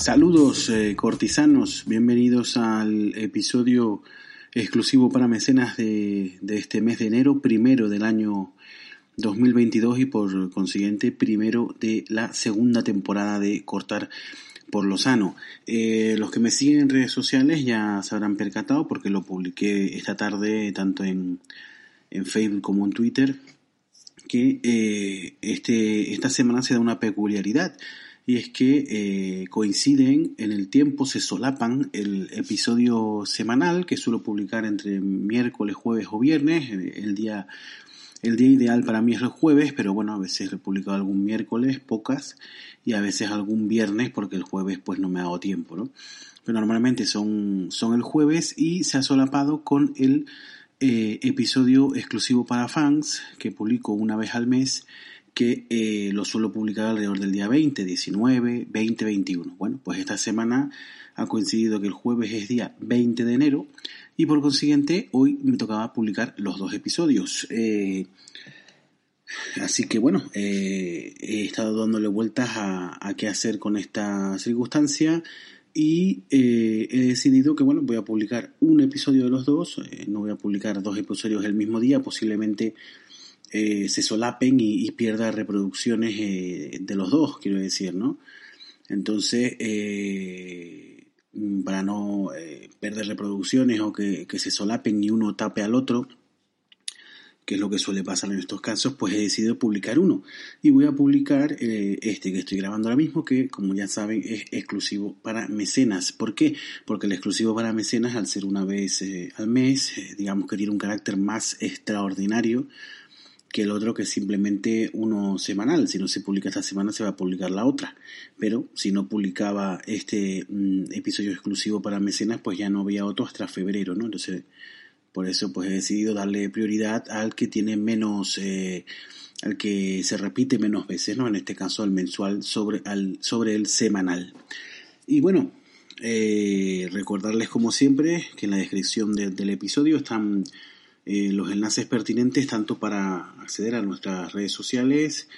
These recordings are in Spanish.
Saludos eh, cortisanos, bienvenidos al episodio exclusivo para mecenas de, de, este mes de enero, primero del año 2022 y por consiguiente primero de la segunda temporada de Cortar por lo sano. Eh, los que me siguen en redes sociales ya se habrán percatado porque lo publiqué esta tarde tanto en, en Facebook como en Twitter que eh, este, esta semana se da una peculiaridad y es que eh, coinciden en el tiempo, se solapan el episodio semanal que suelo publicar entre miércoles, jueves o viernes, el día el día ideal para mí es el jueves, pero bueno, a veces he publicado algún miércoles, pocas, y a veces algún viernes porque el jueves pues no me ha dado tiempo, ¿no? Pero normalmente son, son el jueves y se ha solapado con el eh, episodio exclusivo para fans que publico una vez al mes que eh, lo suelo publicar alrededor del día 20, 19, 20, 21. Bueno, pues esta semana ha coincidido que el jueves es día 20 de enero y por consiguiente hoy me tocaba publicar los dos episodios. Eh, así que bueno, eh, he estado dándole vueltas a, qué hacer con esta circunstancia y eh, he decidido que bueno, voy a publicar un episodio de los dos, no voy a publicar dos episodios el mismo día, posiblemente se solapen y, y pierda reproducciones de los dos, quiero decir, ¿no? Entonces, Mm, para no eh, perder reproducciones o que, se solapen y uno tape al otro, que es lo que suele pasar en estos casos, pues he decidido publicar uno. Y voy a publicar eh, este que estoy grabando ahora mismo, que como ya saben es exclusivo para mecenas. ¿Por qué? Porque el exclusivo para mecenas, al ser una vez eh, al mes, digamos que tiene un carácter más extraordinario que el otro que es simplemente uno semanal. Si no se publica esta semana, se va a publicar la otra. Pero si no publicaba este mm, episodio exclusivo para mecenas, pues ya no había otro hasta febrero, ¿no? Entonces, por eso pues he decidido darle prioridad al que tiene menos, eh, al que se repite menos veces, ¿no? En este caso al mensual sobre, al, sobre el semanal. Y bueno, eh, recordarles como siempre que en la descripción del episodio están eh, los enlaces pertinentes tanto para acceder a nuestras redes sociales,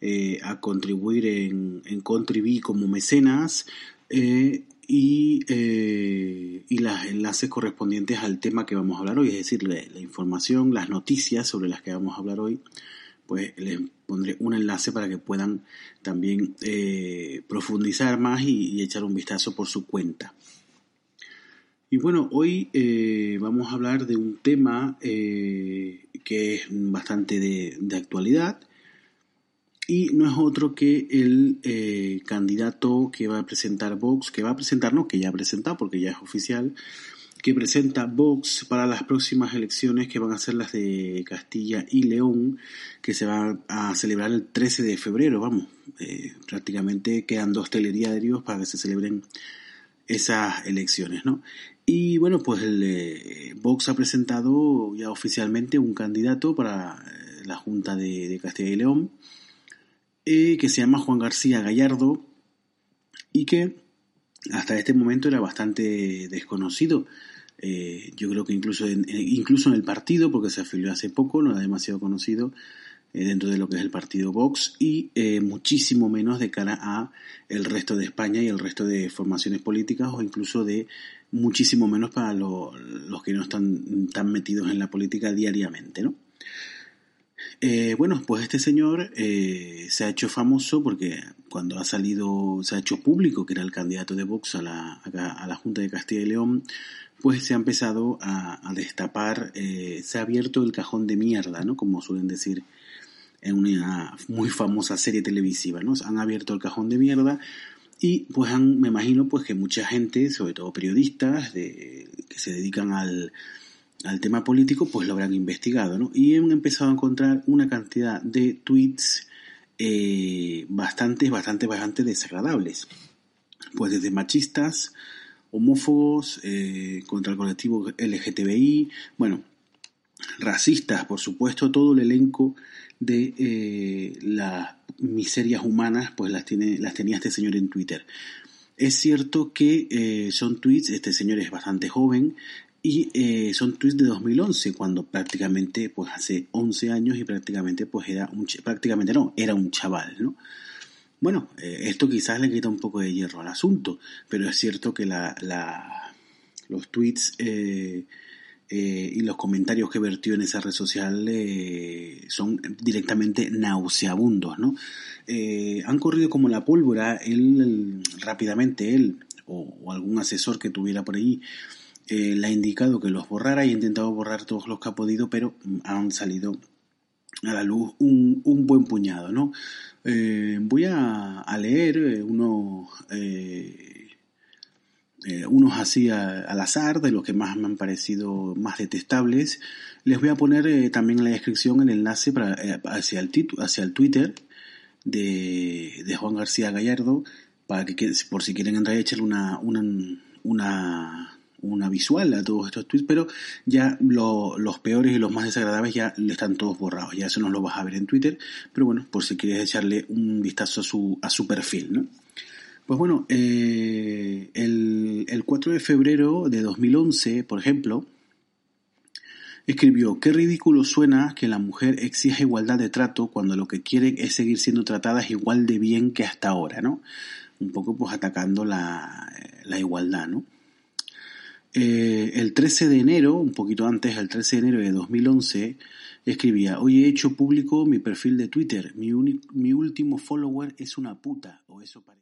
eh, a contribuir en, en como mecenas eh, y, y los enlaces correspondientes al tema que vamos a hablar hoy, es decir, la, información, las noticias sobre las que vamos a hablar hoy, pues les pondré un enlace para que puedan también profundizar más y echar un vistazo por su cuenta. Y bueno, hoy eh, vamos a hablar de un tema eh, que es bastante de, actualidad y no es otro que el eh, candidato que va a presentar Vox, que va a presentar, no, que ya ha presentado porque ya es oficial, que presenta Vox para las próximas elecciones que van a ser las de Castilla y León, que se van a celebrar el 13 de febrero, vamos, prácticamente quedan dos telediarios para que se celebren esas elecciones, ¿no? Y bueno, pues el, eh, Vox ha presentado ya oficialmente un candidato para eh, la Junta de, Castilla y León, eh, que se llama Juan García Gallardo, y que hasta este momento era bastante desconocido. yo creo que incluso en, incluso en el partido, porque se afilió hace poco, no era demasiado conocido dentro de lo que es el partido Vox y muchísimo menos de cara a el resto de España y el resto de formaciones políticas o incluso de muchísimo menos para los que no están tan metidos en la política diariamente, ¿no? Eh, bueno, pues este señor eh, se ha hecho famoso porque cuando ha salido, se ha hecho público que era el candidato de Vox a la, a la Junta de Castilla y León, pues se ha empezado a, destapar, eh, se ha abierto el cajón de mierda, ¿no? Como suelen decir en una muy famosa serie televisiva, ¿no? Han abierto el cajón de mierda y pues me imagino pues que mucha gente, sobre todo periodistas de, que se dedican al, tema político, pues lo habrán investigado, ¿no? Y han empezado a encontrar una cantidad de tweets eh, bastante, bastante, bastante desagradables. Pues desde machistas, homófobos, eh, contra el colectivo LGTBI, bueno, racistas, por supuesto, todo el elenco de eh, las miserias humanas, pues las, tiene, las tenía este señor en Twitter. Es cierto que eh, son tweets, este señor es bastante joven, y eh, son tweets de 2011, cuando prácticamente, pues hace 11 años y prácticamente, pues era un, prácticamente no, era un chaval, ¿no? Bueno, esto quizás le quita un poco de hierro al asunto, pero es cierto que la, los tweets eh, y los comentarios que vertió en esa red social son directamente nauseabundos, ¿no? han corrido como la pólvora, él, rápidamente, él o, algún asesor que tuviera por ahí, le ha indicado que los borrara y ha intentado borrar todos los que ha podido, pero han salido a la luz un, un buen puñado, ¿no? Eh, voy a, leer eh, unos, eh, unos así al azar de los que más me han parecido más detestables. Les voy a poner también en la descripción el enlace para, hacia, el hacia el Twitter de, de, Juan García Gallardo para que por si quieren entrar y echarle una, una, una una visual a todos estos tweets, pero ya los peores y los más desagradables ya están todos borrados, ya eso no lo vas a ver en Twitter, pero bueno, por si quieres echarle un vistazo a su, a su perfil, ¿no? Pues bueno, eh, el, el 4 de febrero de 2011, por ejemplo, escribió, qué ridículo suena que la mujer exija igualdad de trato cuando lo que quiere es seguir siendo tratada igual de bien que hasta ahora, ¿no? Un poco pues atacando la, la igualdad, ¿no? Eh, el 13 de enero, un poquito antes, el 13 de enero de 2011, escribía, hoy he hecho público mi perfil de Twitter, mi, mi último follower es una puta, o eso parece.